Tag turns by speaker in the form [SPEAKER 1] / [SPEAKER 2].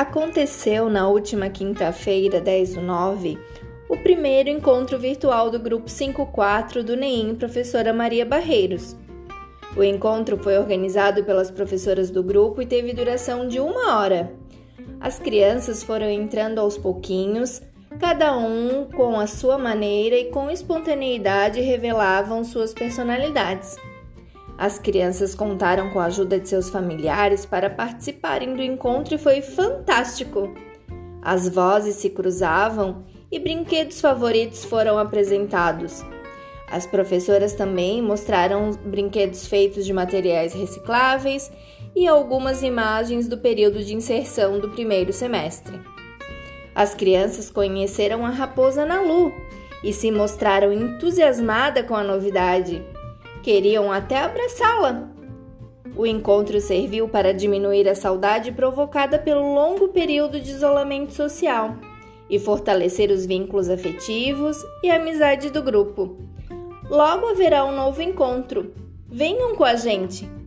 [SPEAKER 1] Aconteceu na última quinta-feira, 10 do 9, o primeiro encontro virtual do Grupo 54 do NEIM Professora Maria Barreiros. O encontro foi organizado pelas professoras do grupo e teve duração de uma hora. As crianças foram entrando aos pouquinhos, cada um com a sua maneira e com espontaneidade revelavam suas personalidades. As crianças contaram com a ajuda de seus familiares para participarem do encontro e foi fantástico. As vozes se cruzavam e brinquedos favoritos foram apresentados. As professoras também mostraram brinquedos feitos de materiais recicláveis e algumas imagens do período de inserção do primeiro semestre. As crianças conheceram a raposa Nalu e se mostraram entusiasmadas com a novidade. Queriam até abraçá-la. O encontro serviu para diminuir a saudade provocada pelo longo período de isolamento social e fortalecer os vínculos afetivos e a amizade do grupo. Logo haverá um novo encontro. Venham com a gente!